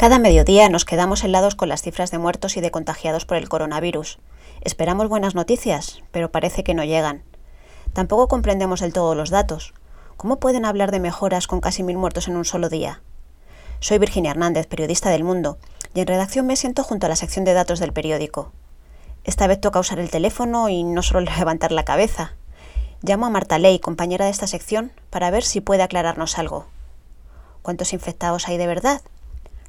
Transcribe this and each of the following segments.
Cada mediodía nos quedamos helados con las cifras de muertos y de contagiados por el coronavirus. Esperamos buenas noticias, pero parece que no llegan. Tampoco comprendemos del todo los datos. ¿Cómo pueden hablar de mejoras con casi mil muertos en un solo día? Soy Virginia Hernández, periodista del Mundo, y en redacción me siento junto a la sección de datos del periódico. Esta vez toca usar el teléfono y no solo levantar la cabeza. Llamo a Marta Ley, compañera de esta sección, para ver si puede aclararnos algo. ¿Cuántos infectados hay de verdad?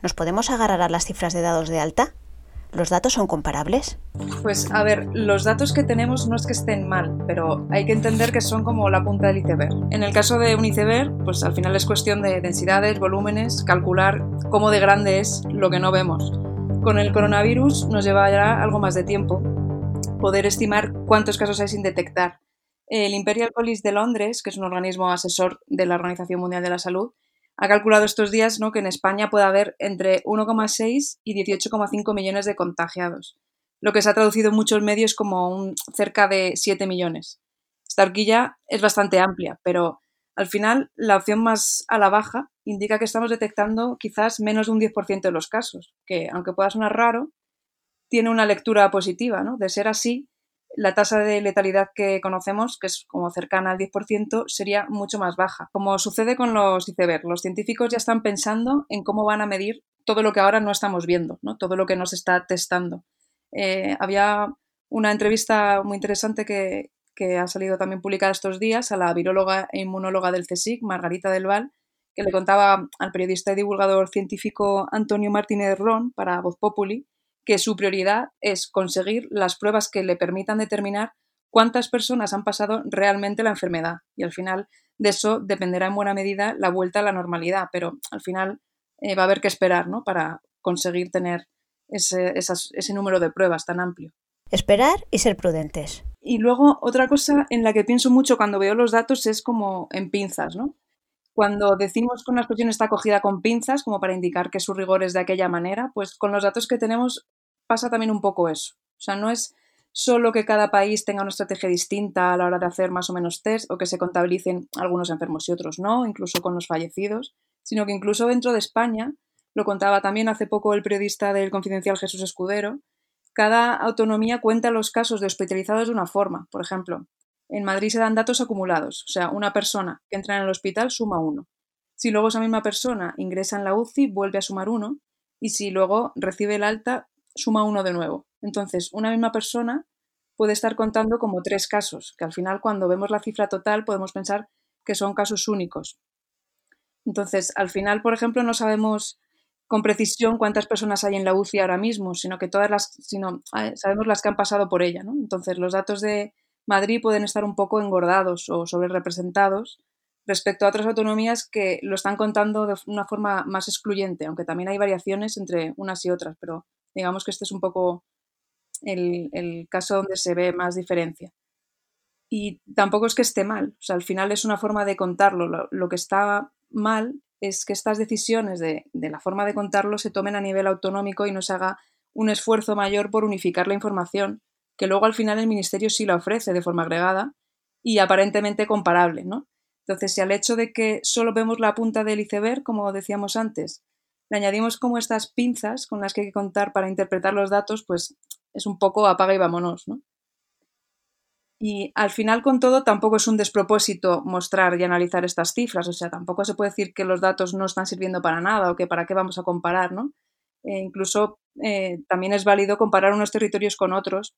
¿Nos podemos agarrar a las cifras de dados de alta? ¿Los datos son comparables? Pues a ver, los datos que tenemos no es que estén mal, pero hay que entender que son como la punta del iceberg. En el caso de un iceberg, pues al final es cuestión de densidades, volúmenes, calcular cómo de grande es lo que no vemos. Con el coronavirus nos llevará algo más de tiempo poder estimar cuántos casos hay sin detectar. El Imperial College de Londres, que es un organismo asesor de la Organización Mundial de la Salud, ha calculado estos días ¿no? que en España puede haber entre 1,6 y 18,5 millones de contagiados, lo que se ha traducido en muchos medios como cerca de 7 millones. Esta horquilla es bastante amplia, pero al final la opción más a la baja indica que estamos detectando quizás menos de un 10% de los casos, que aunque pueda sonar raro, tiene una lectura positiva. ¿no? De ser así, la tasa de letalidad que conocemos, que es como cercana al 10%, sería mucho más baja. Como sucede con los iceberg, los científicos ya están pensando en cómo van a medir todo lo que ahora no estamos viendo, ¿no? todo lo que nos está testando. Eh, había una entrevista muy interesante que, que, ha salido también publicada estos días a la viróloga e inmunóloga del CSIC, Margarita del Val, que le contaba al periodista y divulgador científico Antonio Martínez Ron para Voz Populi que su prioridad es conseguir las pruebas que le permitan determinar cuántas personas han pasado realmente la enfermedad. Y al final de eso dependerá en buena medida la vuelta a la normalidad, pero al final eh, va a haber que esperar ¿no? para conseguir tener ese, ese número de pruebas tan amplio. Esperar y ser prudentes. Y luego otra cosa en la que pienso mucho cuando veo los datos es como en pinzas, ¿no? Cuando decimos que una expresión está cogida con pinzas, como para indicar que su rigor es de aquella manera, pues con los datos que tenemos pasa también un poco eso. O sea, no es solo que cada país tenga una estrategia distinta a la hora de hacer más o menos test o que se contabilicen algunos enfermos y otros no, incluso con los fallecidos, sino que incluso dentro de España, lo contaba también hace poco el periodista del Confidencial Jesús Escudero, cada autonomía cuenta los casos de hospitalizados de una forma. Por ejemplo, en Madrid se dan datos acumulados, o sea, una persona que entra en el hospital suma uno. Si luego esa misma persona ingresa en la UCI, vuelve a sumar uno, y si luego recibe el alta, suma uno de nuevo. Entonces, una misma persona puede estar contando como tres casos, que al final cuando vemos la cifra total podemos pensar que son casos únicos. Entonces, al final, por ejemplo, no sabemos con precisión cuántas personas hay en la UCI ahora mismo, sino que todas las, sino eh, sabemos las que han pasado por ella, ¿no? Entonces, los datos de Madrid pueden estar un poco engordados o sobrerepresentados respecto a otras autonomías que lo están contando de una forma más excluyente, aunque también hay variaciones entre unas y otras, pero digamos que este es un poco el, caso donde se ve más diferencia. Y tampoco es que esté mal, o sea, al final es una forma de contarlo. Lo, que está mal es que estas decisiones de, de la forma de contarlo se tomen a nivel autonómico y no se haga un esfuerzo mayor por unificar la información que luego al final el ministerio sí la ofrece de forma agregada y aparentemente comparable, ¿no? Entonces, si al hecho de que solo vemos la punta del iceberg, como decíamos antes, le añadimos como estas pinzas con las que hay que contar para interpretar los datos, pues es un poco apaga y vámonos, ¿no? Y al final, con todo, tampoco es un despropósito mostrar y analizar estas cifras, o sea, tampoco se puede decir que los datos no están sirviendo para nada o que para qué vamos a comparar, ¿no? E incluso eh, también es válido comparar unos territorios con otros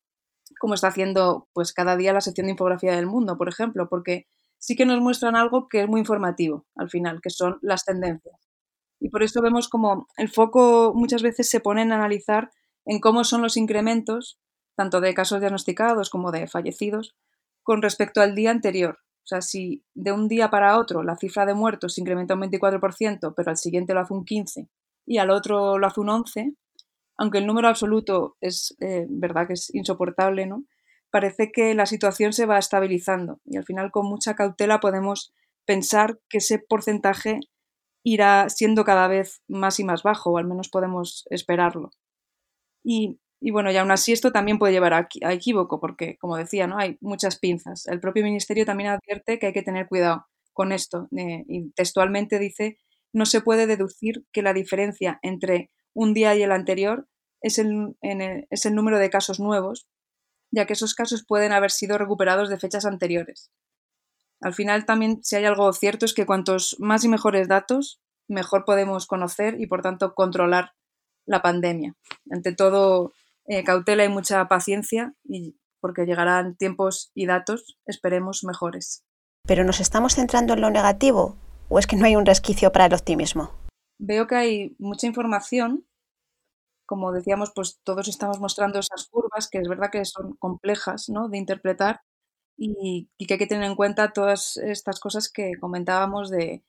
como está haciendo pues cada día la sección de infografía del mundo, por ejemplo, porque sí que nos muestran algo que es muy informativo al final, que son las tendencias. Y por eso vemos como el foco muchas veces se pone en analizar en cómo son los incrementos, tanto de casos diagnosticados como de fallecidos, con respecto al día anterior. O sea, si de un día para otro la cifra de muertos se incrementa un 24%, pero al siguiente lo hace un 15% y al otro lo hace un 11%, aunque el número absoluto es eh, verdad que es insoportable, ¿no? Parece que la situación se va estabilizando y al final con mucha cautela podemos pensar que ese porcentaje irá siendo cada vez más y más bajo, o al menos podemos esperarlo. Y, bueno, y aún así esto también puede llevar a, equívoco, porque, como decía, ¿no? hay muchas pinzas. El propio Ministerio también advierte que hay que tener cuidado con esto. Eh, y textualmente dice, no se puede deducir que la diferencia entre un día y el anterior es el, es el número de casos nuevos, ya que esos casos pueden haber sido recuperados de fechas anteriores. Al final también si hay algo cierto es que cuantos más y mejores datos, mejor podemos conocer y por tanto controlar la pandemia. Ante todo, eh, cautela y mucha paciencia y porque llegarán tiempos y datos, esperemos, mejores. ¿Pero nos estamos centrando en lo negativo o es que no hay un resquicio para el optimismo? Veo que hay mucha información. Como decíamos, pues todos estamos mostrando esas curvas que es verdad que son complejas ¿no? de interpretar y, que hay que tener en cuenta todas estas cosas que comentábamos de,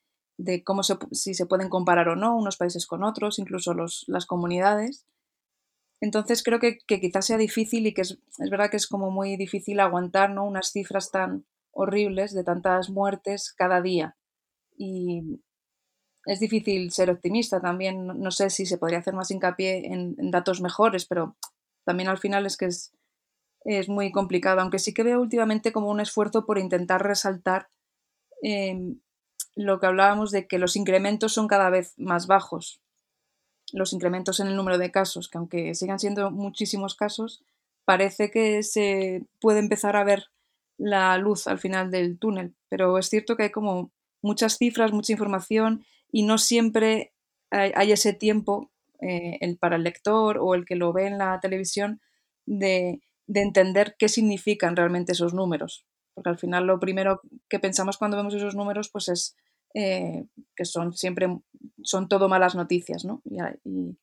cómo si se pueden comparar o no unos países con otros, incluso los, las comunidades. Entonces creo que, quizás sea difícil y que es, verdad que es como muy difícil aguantar unas cifras tan horribles de tantas muertes cada día. Y es difícil ser optimista también. No sé si se podría hacer más hincapié en, datos mejores, pero también al final es que es, es, muy complicado. Aunque sí que veo últimamente como un esfuerzo por intentar resaltar em, lo que hablábamos de que los incrementos son cada vez más bajos los incrementos en el número de casos, que aunque sigan siendo muchísimos casos, parece que se puede empezar a ver la luz al final del túnel. Pero es cierto que hay como muchas cifras, mucha información y no siempre hay, ese tiempo eh, el, para el lector o el que lo ve en la televisión de, de entender qué significan realmente esos números. Porque al final lo primero que pensamos cuando vemos esos números pues es eh, que son siempre, son todo malas noticias, ¿no? Y,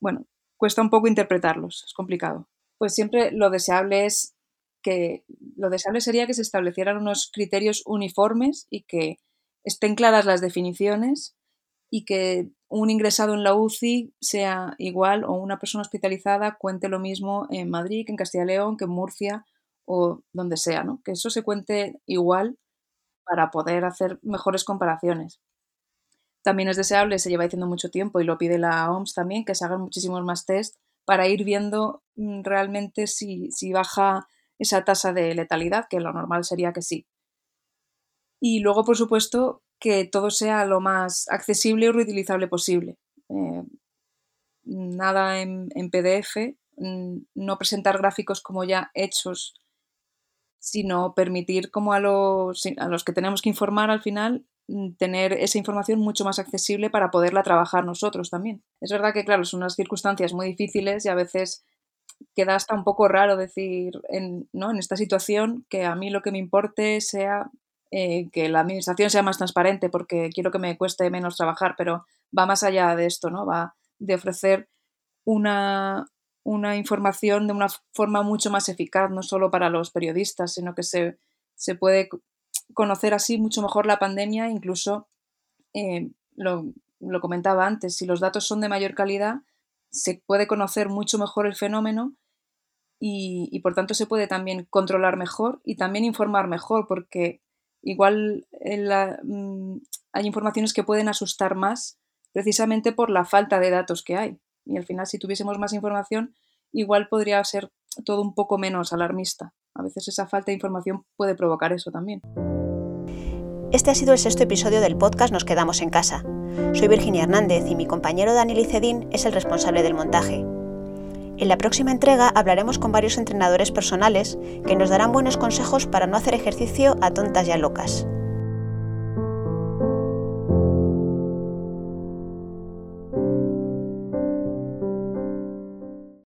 bueno, cuesta un poco interpretarlos, es complicado. Pues siempre lo deseable es que, lo deseable sería que se establecieran unos criterios uniformes y que estén claras las definiciones y que un ingresado en la UCI sea igual o una persona hospitalizada cuente lo mismo en Madrid, que en Castilla y León, que en Murcia o donde sea, ¿no? Que eso se cuente igual para poder hacer mejores comparaciones. También es deseable, se lleva diciendo mucho tiempo y lo pide la OMS también, que se hagan muchísimos más test para ir viendo mm, realmente si, baja esa tasa de letalidad, que lo normal sería que sí. Y luego, por supuesto, que todo sea lo más accesible y reutilizable posible. Eh, nada en, PDF, no presentar gráficos como ya hechos sino permitir como a los, a los que tenemos que informar al final tener esa información mucho más accesible para poderla trabajar nosotros también. Es verdad que, claro, son unas circunstancias muy difíciles y a veces queda hasta un poco raro decir en, ¿no? en esta situación que a mí lo que me importe sea eh, que la administración sea más transparente porque quiero que me cueste menos trabajar, pero va más allá de esto, ¿no? Va de ofrecer una, una información de una forma mucho más eficaz, no solo para los periodistas, sino que se, puede conocer así mucho mejor la pandemia, incluso eh, lo, comentaba antes, si los datos son de mayor calidad, se puede conocer mucho mejor el fenómeno y, por tanto se puede también controlar mejor y también informar mejor, porque igual mm, hay informaciones que pueden asustar más precisamente por la falta de datos que hay. Y al final, si tuviésemos más información, igual podría ser todo un poco menos alarmista. A veces esa falta de información puede provocar eso también. Este ha sido el sexto episodio del podcast Nos quedamos en casa. Soy Virginia Hernández y mi compañero Dani Licedín es el responsable del montaje. En la próxima entrega hablaremos con varios entrenadores personales que nos darán buenos consejos para no hacer ejercicio a tontas y a locas.